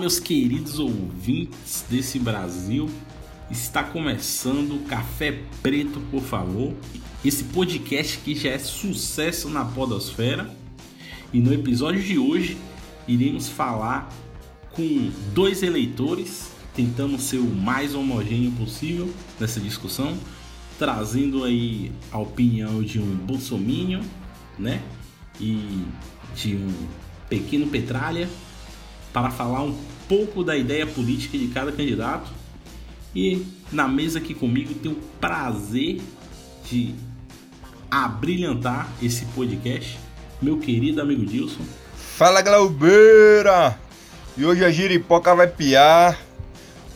Meus queridos ouvintes desse Brasil. Está começando o Café Preto, por favor. Esse podcast que já é sucesso na Podosfera. E no episódio de hoje iremos falar com dois eleitores, tentando ser o mais homogêneo possível nessa discussão, trazendo aí a opinião de um bolsominion, né? E de um pequeno petralha para falar um pouco da ideia política de cada candidato. E na mesa aqui comigo tenho o prazer de abrilhantar esse podcast, meu querido amigo Dilson. Fala Glaubeira! E hoje a giripoca vai piar.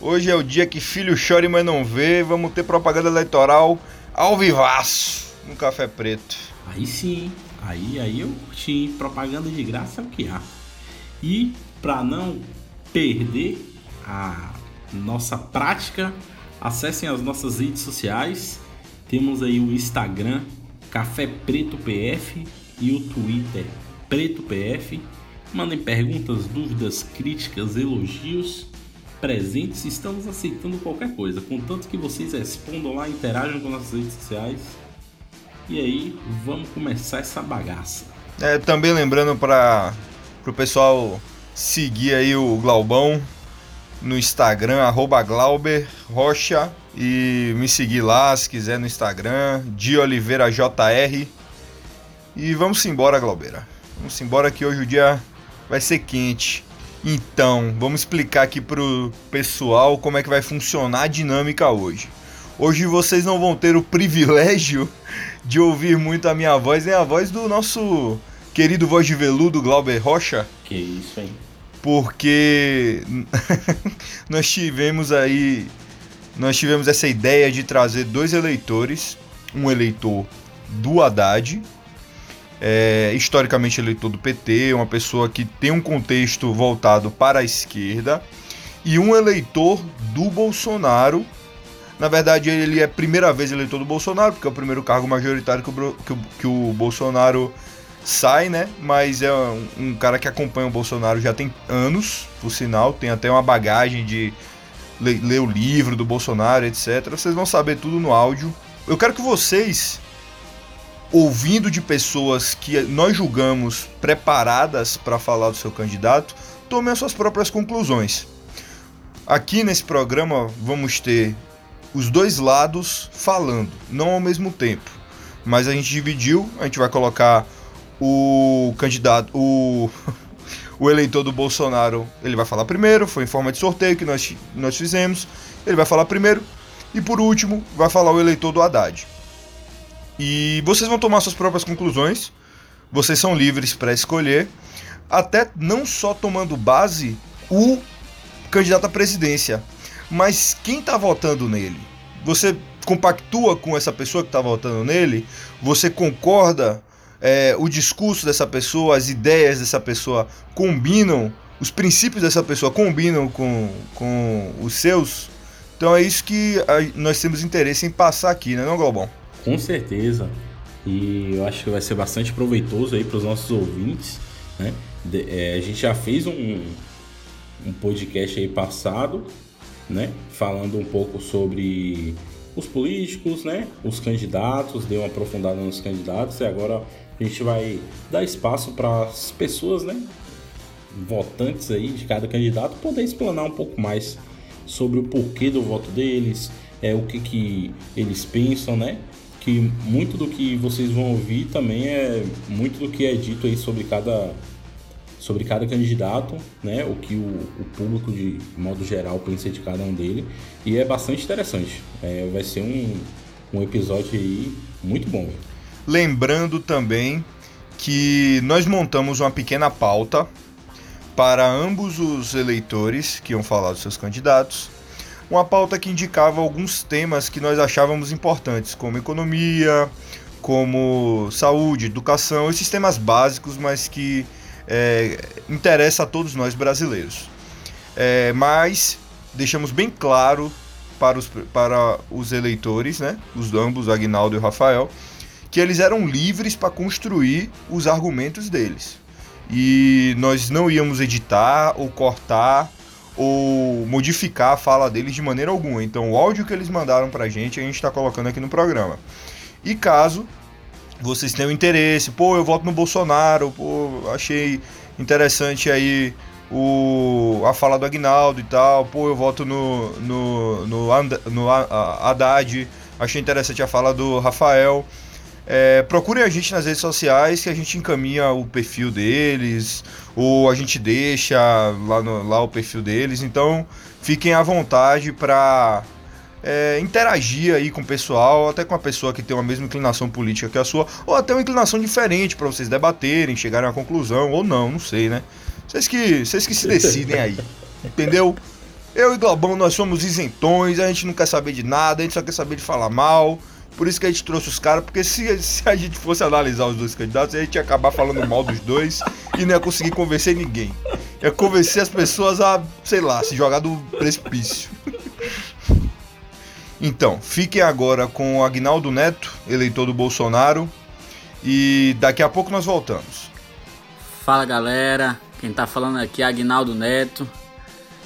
Hoje é o dia que filho chora e mãe não vê. Vamos ter propaganda eleitoral ao vivaço no Café Preto. Aí sim, aí, aí eu curti. Propaganda de graça é o que há. E para não perder a nossa prática, acessem as nossas redes sociais. Temos aí o Instagram Café Preto PF e o Twitter Preto PF. Mandem perguntas, dúvidas, críticas, elogios presentes. Estamos aceitando qualquer coisa, contanto que vocês respondam lá, interajam com nossas redes sociais. E aí, vamos começar essa bagaça. É, também lembrando para o pessoal seguir aí o Glaubão no Instagram, arroba Glauber Rocha. E me seguir lá se quiser no Instagram, de Oliveira JR. E vamos embora, Glaubeira. Vamos embora que hoje o dia vai ser quente. Então, vamos explicar aqui pro pessoal como é que vai funcionar a dinâmica hoje. Hoje vocês não vão ter o privilégio de ouvir muito a minha voz, nem a voz do nosso querido voz de veludo Glauber Rocha. Que isso, hein? Porque nós tivemos aí nós tivemos essa ideia de trazer dois eleitores, um eleitor do Haddad, é, historicamente eleitor do PT, uma pessoa que tem um contexto voltado para a esquerda, e um eleitor do Bolsonaro. Na verdade, ele é a primeira vez eleitor do Bolsonaro, porque é o primeiro cargo majoritário que o, que o, que o Bolsonaro sai, né? Mas é um, um, cara que acompanha o Bolsonaro já tem anos, por sinal, tem até uma bagagem de ler, ler o livro do Bolsonaro, etc. Vocês vão saber tudo no áudio. Eu quero que vocês, ouvindo de pessoas que nós julgamos preparadas para falar do seu candidato, tomem as suas próprias conclusões. Aqui nesse programa vamos ter os dois lados falando, não ao mesmo tempo. Mas a gente dividiu, a gente vai colocar o candidato, o, o eleitor do Bolsonaro, ele vai falar primeiro, foi em forma de sorteio que nós, nós fizemos, ele vai falar primeiro, e por último vai falar o eleitor do Haddad. E vocês vão tomar suas próprias conclusões, vocês são livres para escolher, até não só tomando base o candidato à presidência, mas quem está votando nele. Você compactua com essa pessoa que está votando nele? Você concorda é, o discurso dessa pessoa, as ideias dessa pessoa combinam, os princípios dessa pessoa combinam com, com os seus. Então é isso que nós temos interesse em passar aqui, né, não, Globão? Com certeza. E eu acho que vai ser bastante proveitoso aí para os nossos ouvintes. Né? De, é, a gente já fez um, um podcast aí passado, né? Falando um pouco sobre os políticos, né? Os candidatos, deu uma aprofundada nos candidatos e agora a gente vai dar espaço para as pessoas, né, votantes aí de cada candidato poder explanar um pouco mais sobre o porquê do voto deles, é o que que eles pensam, né? Que muito do que vocês vão ouvir também é muito do que é dito aí sobre cada sobre cada candidato, né? O que o, o público de modo geral pensa de cada um dele e é bastante interessante. É, vai ser um, um episódio aí muito bom. Lembrando também que nós montamos uma pequena pauta para ambos os eleitores que iam falar dos seus candidatos. Uma pauta que indicava alguns temas que nós achávamos importantes, como economia, como saúde, educação, esses temas básicos, mas que é, interessa a todos nós brasileiros. É, mas deixamos bem claro para os, para os eleitores, né, os ambos, Agnaldo e Rafael, que eles eram livres para construir os argumentos deles. E nós não íamos editar ou cortar ou modificar a fala deles de maneira alguma. Então, o áudio que eles mandaram pra gente, a gente está colocando aqui no programa. E caso vocês tenham interesse, pô, eu voto no Bolsonaro, pô, achei interessante aí o, a fala do Agnaldo e tal, pô, eu voto no, no, no, no, no Haddad, achei interessante a fala do Rafael. É, procurem a gente nas redes sociais que a gente encaminha o perfil deles, ou a gente deixa lá, no, lá o perfil deles. Então fiquem à vontade para é, interagir aí com o pessoal, até com a pessoa que tem a mesma inclinação política que a sua, ou até uma inclinação diferente para vocês debaterem, chegarem a uma conclusão, ou não, não sei, né? Vocês que, vocês que se decidem aí, entendeu? Eu e Globão, nós somos isentões, a gente não quer saber de nada, a gente só quer saber de falar mal. Por isso que a gente trouxe os caras, porque se, se, a gente fosse analisar os dois candidatos, a gente ia acabar falando mal dos dois e não ia conseguir convencer ninguém. Ia convencer as pessoas a, sei lá, se jogar do precipício. Então, fiquem agora com o Agnaldo Neto, eleitor do Bolsonaro, e daqui a pouco nós voltamos. Fala galera, quem tá falando aqui é Agnaldo Neto.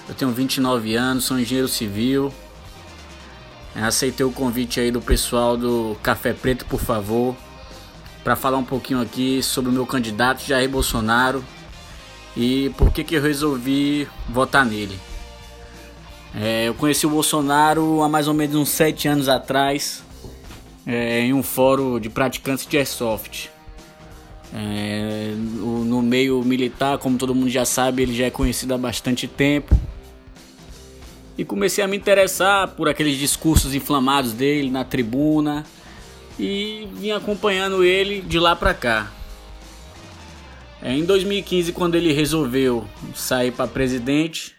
Eu tenho 29 anos, sou engenheiro civil, aceitei o convite aí do pessoal do Café Preto, por favor, para falar um pouquinho aqui sobre o meu candidato Jair Bolsonaro e por que, que eu resolvi votar nele. É, eu conheci o Bolsonaro há mais ou menos uns 7 anos atrás, é, em um fórum de praticantes de airsoft. É, no meio militar, como todo mundo já sabe, ele já é conhecido há bastante tempo e comecei a me interessar por aqueles discursos inflamados dele na tribuna e vim acompanhando ele de lá para cá. É, em 2015, quando ele resolveu sair para presidente,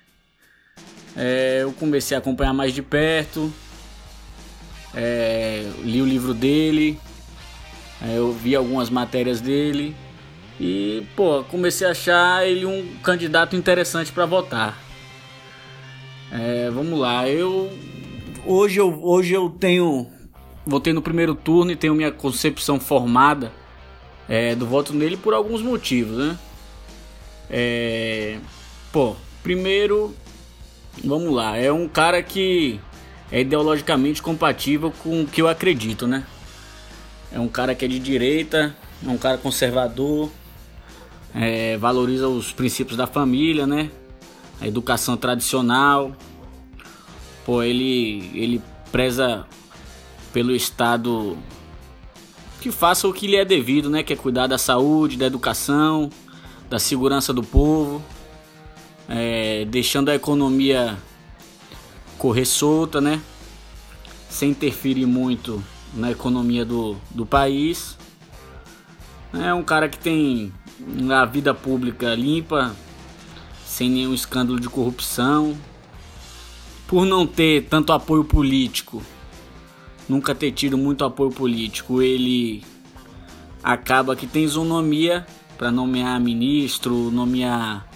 é, eu comecei a acompanhar mais de perto, é, li o livro dele, é, eu vi algumas matérias dele e pô, comecei a achar ele um candidato interessante para votar. É, vamos lá, eu hoje eu hoje eu tenho votei no primeiro turno e tenho minha concepção formada é, do voto nele por alguns motivos, né? É, pô, primeiro, vamos lá, é um cara que é ideologicamente compatível com o que eu acredito, né? É um cara que é de direita, é um cara conservador, é, valoriza os princípios da família, né? A educação tradicional. Pô, ele, ele preza pelo Estado que faça o que lhe é devido, né? Que é cuidar da saúde, da educação, da segurança do povo, é, deixando a economia correr solta, né? Sem interferir muito na economia do, do país. É um cara que tem a vida pública limpa, sem nenhum escândalo de corrupção, por não ter tanto apoio político, nunca ter tido muito apoio político, ele acaba que tem isonomia para nomear ministro, nomear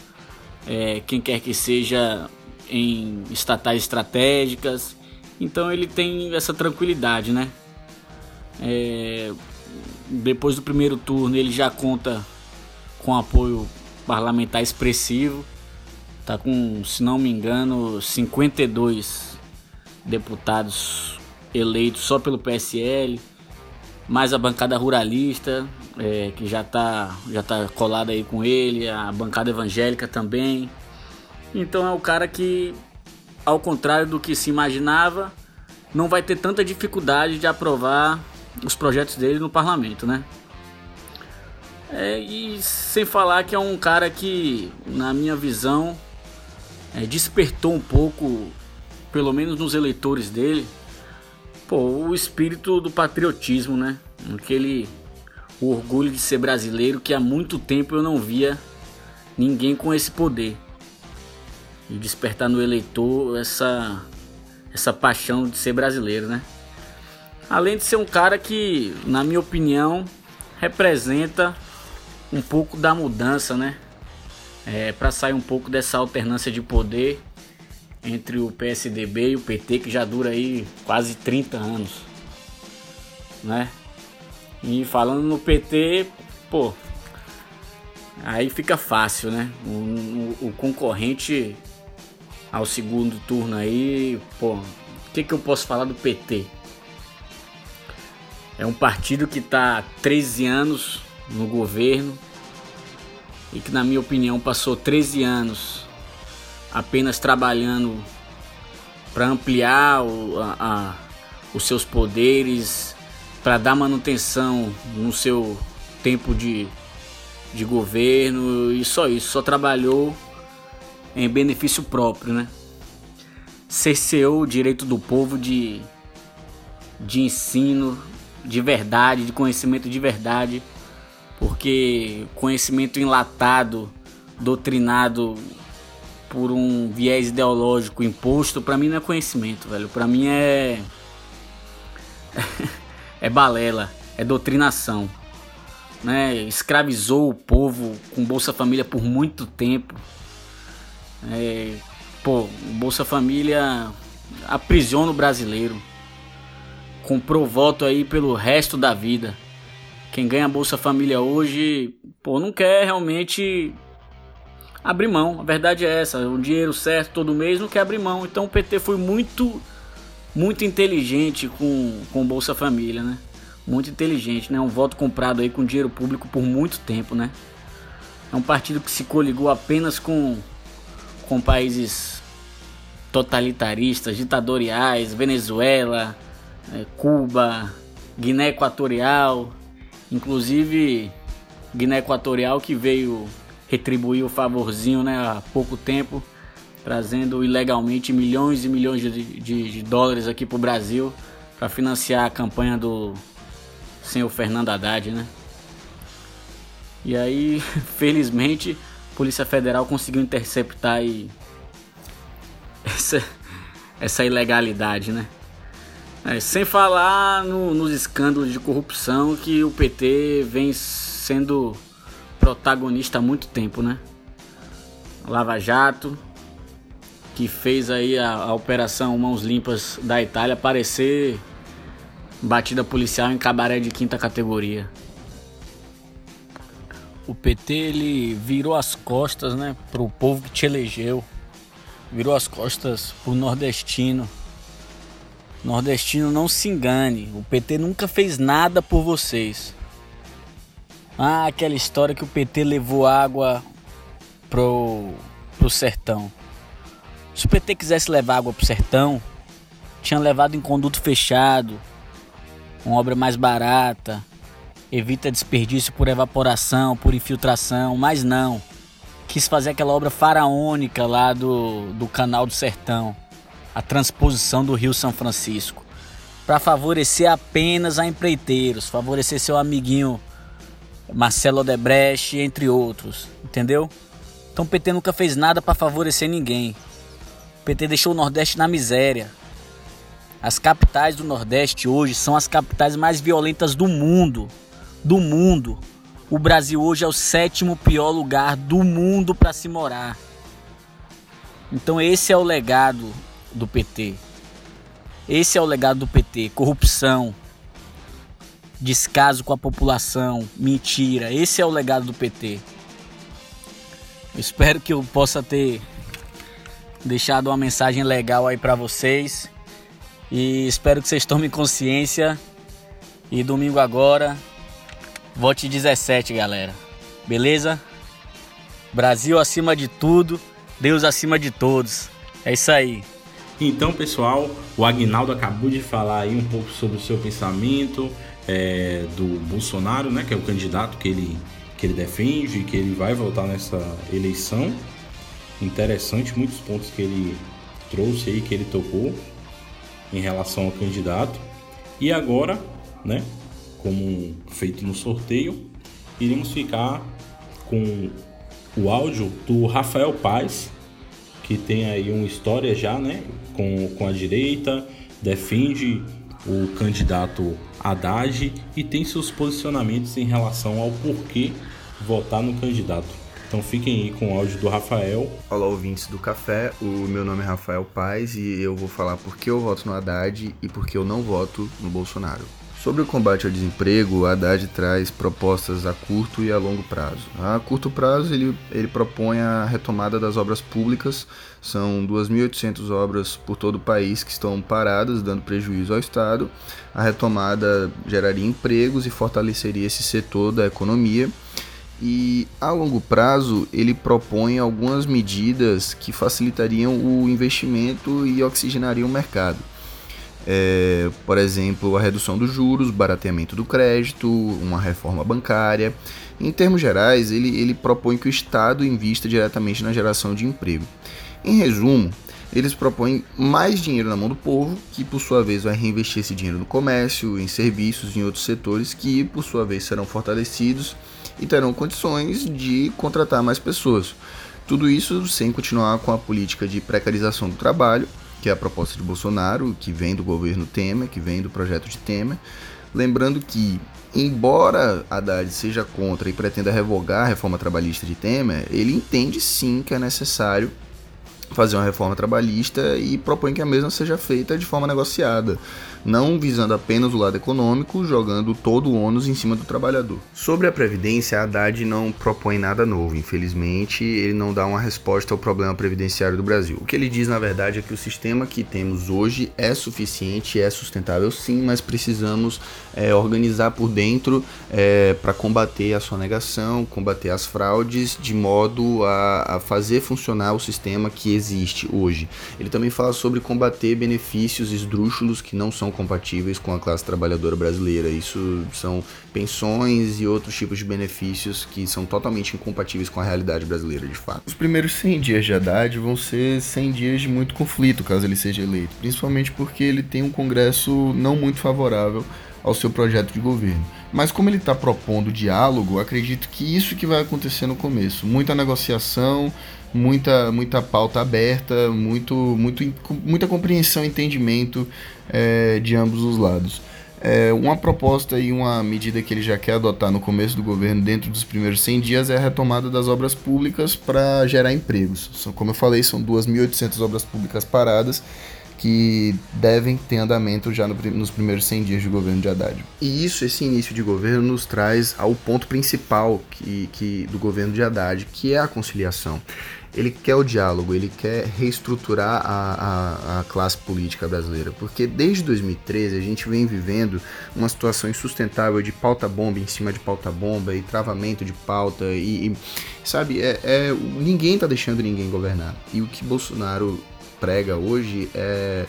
é, quem quer que seja em estatais estratégicas. Então ele tem essa tranquilidade, né? É, depois do primeiro turno ele já conta com apoio parlamentar expressivo. Tá com, se não me engano, 52 deputados eleitos só pelo PSL, mais a bancada ruralista, é, que já tá, já tá colada aí com ele, a bancada evangélica também. Então é o cara que, ao contrário do que se imaginava, não vai ter tanta dificuldade de aprovar os projetos dele no parlamento, né? É, e sem falar que é um cara que, na minha visão, é, despertou um pouco, pelo menos nos eleitores dele, pô, o espírito do patriotismo, né? Aquele o orgulho de ser brasileiro que há muito tempo eu não via ninguém com esse poder. E despertar no eleitor essa essa paixão de ser brasileiro, né? Além de ser um cara que, na minha opinião, representa um pouco da mudança, né? É, para sair um pouco dessa alternância de poder entre o PSDB e o PT que já dura aí quase 30 anos, né? E falando no PT, pô, aí fica fácil, né? O, o, o concorrente ao segundo turno aí, pô, o que, que eu posso falar do PT? É um partido que está há 13 anos no governo e que, na minha opinião, passou 13 anos apenas trabalhando para ampliar o, a, a, os seus poderes, para dar manutenção no seu tempo de, de governo e só isso, só trabalhou em benefício próprio, né? Cerceou o direito do povo de, de ensino de verdade, de conhecimento de verdade, porque conhecimento enlatado, doutrinado por um viés ideológico imposto, para mim não é conhecimento, velho. Para mim é é balela, é doutrinação. Né? Escravizou o povo com Bolsa Família por muito tempo. É, pô, Bolsa Família aprisiona o brasileiro. Comprou voto aí pelo resto da vida. Quem ganha Bolsa Família hoje, pô, não quer realmente abrir mão. A verdade é essa, o dinheiro certo todo mês não quer abrir mão. Então o PT foi muito muito inteligente com com Bolsa Família, né? Muito inteligente, né? Um voto comprado aí com dinheiro público por muito tempo, né? É um partido que se coligou apenas com com países totalitaristas, ditatoriais, Venezuela, é, Cuba, Guiné Equatorial, inclusive Guiné Equatorial que veio retribuir o favorzinho né, há pouco tempo, trazendo ilegalmente milhões e milhões de, de, de dólares aqui para o Brasil para financiar a campanha do senhor Fernando Haddad, né? E aí, felizmente, Polícia Federal conseguiu interceptar essa, essa ilegalidade, né? É, sem falar no, nos escândalos de corrupção que o PT vem sendo protagonista há muito tempo, né? Lava Jato, que fez aí a, a operação Mãos Limpas da Itália parecer batida policial em cabaré de quinta categoria o PT ele virou as costas, né, pro povo que te elegeu. Virou as costas pro nordestino. Nordestino não se engane, o PT nunca fez nada por vocês. Ah, aquela história que o PT levou água pro pro sertão. Se o PT quisesse levar água pro sertão, tinha levado em conduto fechado, uma obra mais barata, evita desperdício por evaporação, por infiltração, mas não. Quis fazer aquela obra faraônica lá do, do Canal do Sertão, a transposição do Rio São Francisco, para favorecer apenas a empreiteiros, favorecer seu amiguinho Marcelo Odebrecht, entre outros, entendeu? Então o PT nunca fez nada para favorecer ninguém. O PT deixou o Nordeste na miséria. As capitais do Nordeste hoje são as capitais mais violentas do mundo do mundo. O Brasil hoje é o sétimo pior lugar do mundo para se morar. Então esse é o legado do PT. Esse é o legado do PT, corrupção, descaso com a população, mentira. Esse é o legado do PT. Eu espero que eu possa ter deixado uma mensagem legal aí para vocês. E espero que vocês tomem consciência. E domingo agora Vote 17, galera. Beleza? Brasil acima de tudo, Deus acima de todos. É isso aí. Então, pessoal, o Agnaldo acabou de falar aí um pouco sobre o seu pensamento é, do Bolsonaro, né, que é o candidato que ele, que ele defende, que ele vai votar nessa eleição. Interessante, muitos pontos que ele trouxe aí, que ele tocou em relação ao candidato. E agora, né, como feito no sorteio, iremos ficar com o áudio do Rafael Paz, que tem aí uma história já, né, com, com a direita, defende o candidato Haddad e tem seus posicionamentos em relação ao porquê votar no candidato. Então fiquem aí com o áudio do Rafael. Olá, ouvintes do Café. O meu nome é Rafael Paz e eu vou falar por que eu voto no Haddad e por que eu não voto no Bolsonaro. Sobre o combate ao desemprego, a Haddad traz propostas a curto e a longo prazo. A curto prazo, ele, ele propõe a retomada das obras públicas, são 2.800 obras por todo o país que estão paradas, dando prejuízo ao Estado. A retomada geraria empregos e fortaleceria esse setor da economia. E a longo prazo, ele propõe algumas medidas que facilitariam o investimento e oxigenariam o mercado é, por exemplo, a redução dos juros, barateamento do crédito, uma reforma bancária. Em termos gerais, ele, ele propõe que o Estado invista diretamente na geração de emprego. Em resumo, eles propõem mais dinheiro na mão do povo, que por sua vez vai reinvestir esse dinheiro no comércio, em serviços, em outros setores, que por sua vez serão fortalecidos e terão condições de contratar mais pessoas. Tudo isso sem continuar com a política de precarização do trabalho que é a proposta de Bolsonaro, que vem do governo Temer, que vem do projeto de Temer. Lembrando que, embora Haddad seja contra e pretenda revogar a reforma trabalhista de Temer, ele entende sim que é necessário fazer uma reforma trabalhista e propõe que a mesma seja feita de forma negociada não visando apenas o lado econômico, jogando todo o ônus em cima do trabalhador. Sobre a Previdência, a Haddad não propõe nada novo, infelizmente, ele não dá uma resposta ao problema previdenciário do Brasil. O que ele diz, na verdade, é que o sistema que temos hoje é suficiente, é sustentável sim, mas precisamos é, organizar por dentro é, para combater a sonegação, combater as fraudes, de modo a, a fazer funcionar o sistema que existe hoje. Ele também fala sobre combater benefícios esdrúxulos que não são compatíveis com a classe trabalhadora brasileira. Isso são pensões e outros tipos de benefícios que são totalmente incompatíveis com a realidade brasileira, de fato. Os primeiros 100 dias de Haddad vão ser 100 dias de muito conflito caso ele seja eleito, principalmente porque ele tem um Congresso não muito favorável ao seu projeto de governo. Mas como ele está propondo diálogo, acredito que isso que vai acontecer no começo. Muita negociação, muita, muita pauta aberta, muito, muito, muita compreensão e entendimento é, de ambos os lados. É, uma proposta e uma medida que ele já quer adotar no começo do governo, dentro dos primeiros 100 dias, é a retomada das obras públicas para gerar empregos. Como eu falei, são 2.800 obras públicas paradas que devem ter andamento já no, nos primeiros 100 dias de governo de Haddad. E isso, esse início de governo, nos traz ao ponto principal que, que, do governo de Haddad, que é a conciliação ele quer o diálogo, ele quer reestruturar a, a, a, classe política brasileira, porque desde 2013 a gente vem vivendo uma situação insustentável de pauta-bomba em cima de pauta-bomba e travamento de pauta e, e sabe, é, é, ninguém tá deixando ninguém governar. E o que Bolsonaro prega hoje é,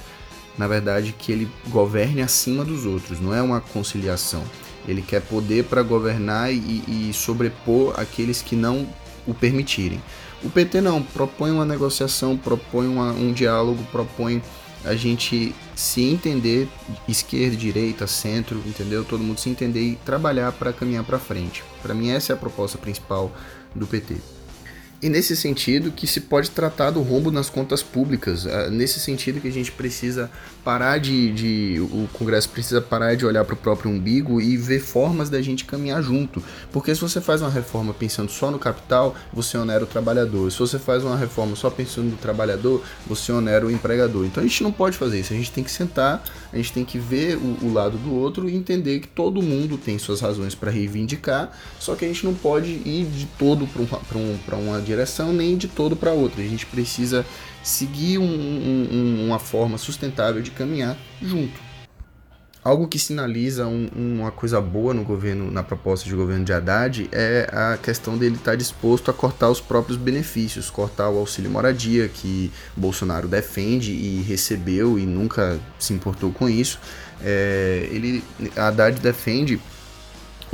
na verdade, que ele governe acima dos outros, não é uma conciliação. Ele quer poder para governar e, e sobrepor aqueles que não o permitirem. O PT não, propõe uma negociação, propõe uma, um diálogo, propõe a gente se entender, esquerda, direita, centro, entendeu? Todo mundo se entender e trabalhar para caminhar para frente. Para mim essa é a proposta principal do PT. E nesse sentido que se pode tratar do rombo nas contas públicas, é, nesse sentido que a gente precisa parar de, de o Congresso precisa parar de olhar para o próprio umbigo e ver formas da gente caminhar junto. Porque se você faz uma reforma pensando só no capital, você onera o trabalhador. Se você faz uma reforma só pensando no trabalhador, você onera o empregador. Então a gente não pode fazer isso, a gente tem que sentar, a gente tem que ver o, o lado do outro e entender que todo mundo tem suas razões para reivindicar, só que a gente não pode ir de todo para um, um, uma direção nem de todo para outra. A gente precisa seguir um, um, uma forma sustentável de caminhar junto. Algo que sinaliza um, uma coisa boa no governo, na proposta de governo de Haddad, é a questão dele estar disposto a cortar os próprios benefícios, cortar o auxílio moradia que Bolsonaro defende e recebeu e nunca se importou com isso. É, ele, Haddad defende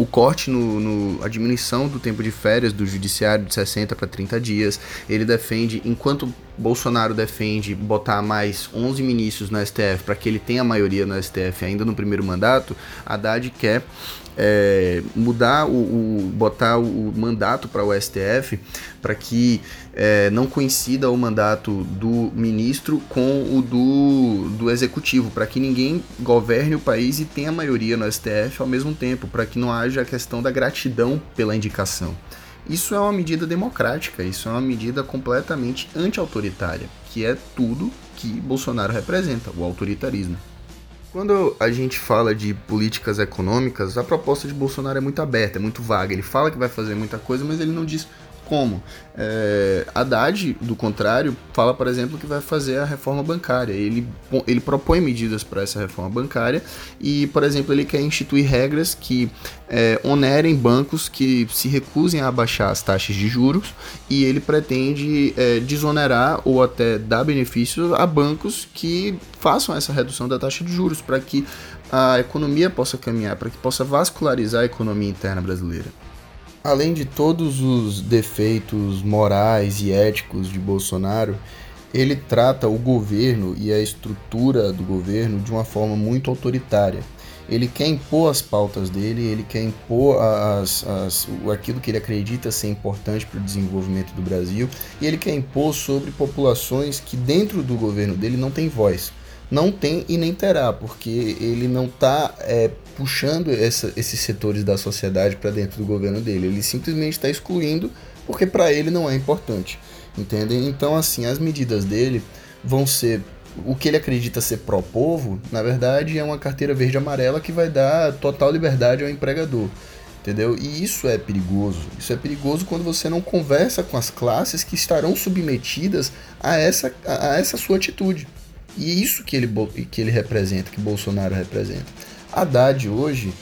o corte no, no, a diminuição do tempo de férias do judiciário de 60 para 30 dias. Ele defende, enquanto Bolsonaro defende botar mais 11 ministros no STF para que ele tenha maioria no STF ainda no primeiro mandato, Haddad quer é, mudar o, o, botar o mandato para o STF para que é, não coincida o mandato do ministro com o do, do executivo, para que ninguém governe o país e tenha maioria no STF ao mesmo tempo, para que não haja a questão da gratidão pela indicação. Isso é uma medida democrática, isso é uma medida completamente anti-autoritária, que é tudo que Bolsonaro representa, o autoritarismo. Quando a gente fala de políticas econômicas, a proposta de Bolsonaro é muito aberta, é muito vaga. Ele fala que vai fazer muita coisa, mas ele não diz como. É, Haddad, do contrário, fala, por exemplo, que vai fazer a reforma bancária. Ele, ele propõe medidas para essa reforma bancária e, por exemplo, ele quer instituir regras que é, onerem bancos que se recusem a abaixar as taxas de juros e ele pretende é, desonerar ou até dar benefícios a bancos que façam essa redução da taxa de juros para que a economia possa caminhar, para que possa vascularizar a economia interna brasileira. Além de todos os defeitos morais e éticos de Bolsonaro, ele trata o governo e a estrutura do governo de uma forma muito autoritária. Ele quer impor as pautas dele, ele quer impor as, as, aquilo que ele acredita ser importante para o desenvolvimento do Brasil, e ele quer impor sobre populações que dentro do governo dele não tem voz não tem e nem terá, porque ele não está é, puxando essa, esses setores da sociedade para dentro do governo dele. Ele simplesmente está excluindo porque para ele não é importante, entendem? Então, assim, as medidas dele vão ser o que ele acredita ser pró-povo, na verdade, é uma carteira verde-amarela que vai dar total liberdade ao empregador. Entendeu? E isso é perigoso. Isso é perigoso quando você não conversa com as classes que estarão submetidas a essa, a essa sua atitude. E isso que ele, que ele representa, que Bolsonaro representa. Haddad hoje,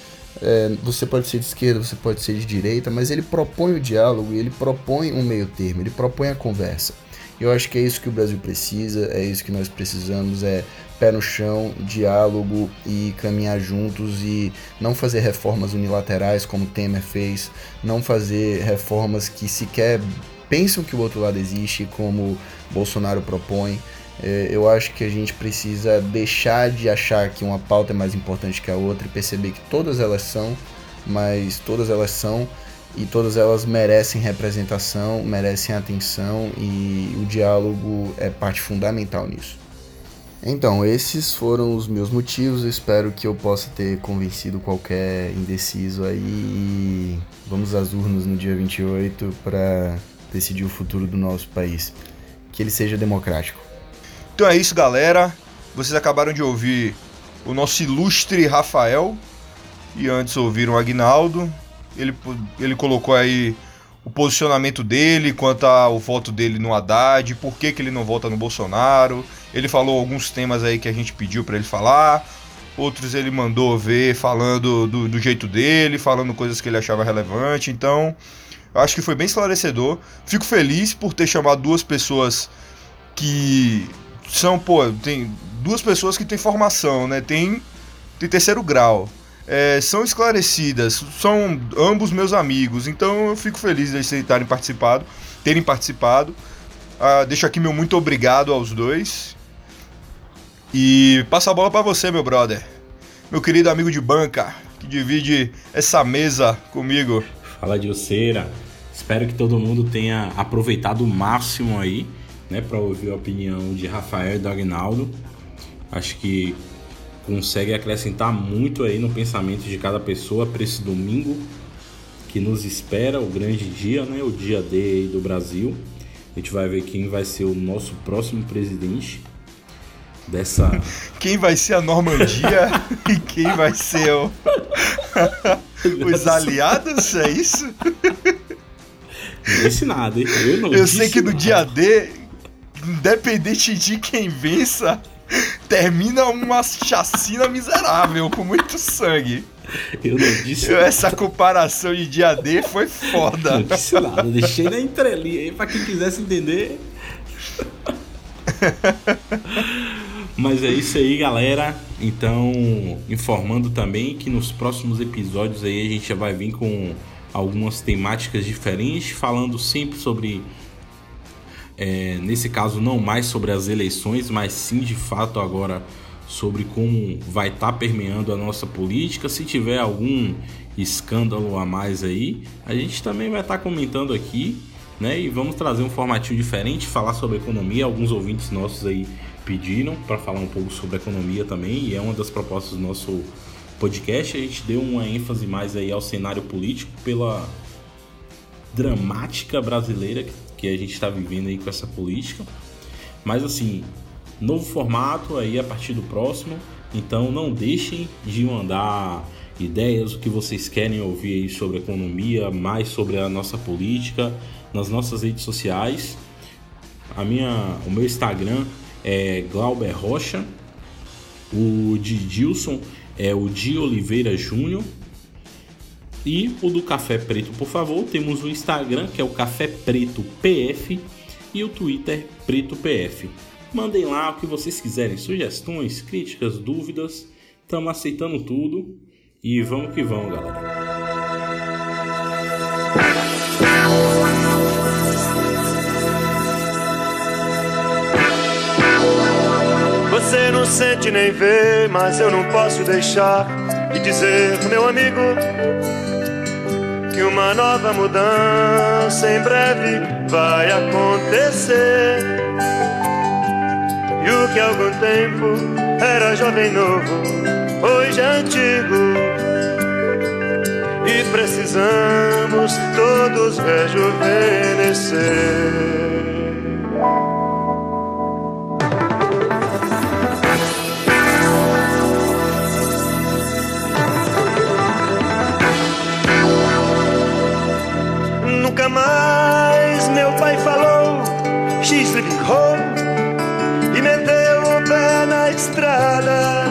é, você pode ser de esquerda, você pode ser de direita, mas ele propõe o diálogo, ele propõe um meio termo, ele propõe a conversa. E eu acho que é isso que o Brasil precisa, é isso que nós precisamos, é pé no chão, diálogo e caminhar juntos e não fazer reformas unilaterais como Temer fez, não fazer reformas que sequer pensam que o outro lado existe, como Bolsonaro propõe. É, eu acho que a gente precisa deixar de achar que uma pauta é mais importante que a outra e perceber que todas elas são, mas todas elas são e todas elas merecem representação, merecem atenção e o diálogo é parte fundamental nisso. Então, esses foram os meus motivos. espero que eu possa ter convencido qualquer indeciso aí. E vamos às urnas no dia 28 para decidir o futuro do nosso país. Que ele seja democrático. Então é isso, galera. Vocês acabaram de ouvir o nosso ilustre Rafael e antes ouviram o Agnaldo. Ele, ele colocou aí o posicionamento dele quanto ao voto dele no Haddad, por que, que ele não vota no Bolsonaro. Ele falou alguns temas aí que a gente pediu para ele falar. Outros ele mandou ver falando do, do, jeito dele, falando coisas que ele achava relevante. Então, acho que foi bem esclarecedor. Fico feliz por ter chamado duas pessoas que são, pô, tem duas pessoas que têm formação, né? Tem, tem terceiro grau. É, são esclarecidas, são ambos meus amigos, então eu fico feliz de eles terem participado, terem participado. Ah, deixo aqui meu muito obrigado aos dois. E passa a bola para você, meu brother. Meu querido amigo de banca, que divide essa mesa comigo. Fala, Dilceira. Espero que todo mundo tenha aproveitado o máximo aí né, para ouvir a opinião de Rafael e do Agnaldo. Acho que consegue acrescentar muito aí no pensamento de cada pessoa para esse domingo que nos espera, o grande dia, né, o dia D do Brasil. A gente vai ver quem vai ser o nosso próximo presidente dessa. Quem vai ser a Normandia e quem vai ser o... os aliados, é isso? Não disse nada, hein? Eu, não Eu sei que no dia D independente de quem vença, termina uma chacina miserável, com muito sangue. Eu não disse Essa comparação de dia D foi foda. Não disse nada, deixei na entrelinha aí pra quem quisesse entender. Mas é isso aí, galera. Então, informando também que nos próximos episódios aí a gente já vai vir com algumas temáticas diferentes, falando sempre sobre é, nesse caso não mais sobre as eleições, mas sim de fato agora sobre como vai estar tá permeando a nossa política. Se tiver algum escândalo a mais aí, a gente também vai estar tá comentando aqui, né? E vamos trazer um formatinho diferente, falar sobre economia. Alguns ouvintes nossos aí pediram para falar um pouco sobre economia também, e é uma das propostas do nosso podcast. A gente deu uma ênfase mais aí ao cenário político pela dramática brasileira que a gente está vivendo aí com essa política. Mas assim, novo formato aí a partir do próximo. Então não deixem de mandar ideias, o que vocês querem ouvir aí sobre economia, mais sobre a nossa política, nas nossas redes sociais. A minha, o meu Instagram é Glauber Rocha, o de Dilson é o Di Oliveira Júnior e o do Café Preto, por favor, temos o Instagram que é o Café Preto PF e o Twitter Preto PF. Mandem lá o que vocês quiserem, sugestões, críticas, dúvidas. Estamos aceitando tudo e vamos que vamos, galera. Você não sente nem vê, mas eu não posso deixar de dizer, meu amigo, que uma nova mudança em breve vai acontecer. E o que algum tempo era jovem novo, hoje é antigo. E precisamos todos rejuvenescer. meu pai falou, X home, e meteu o pé na estrada.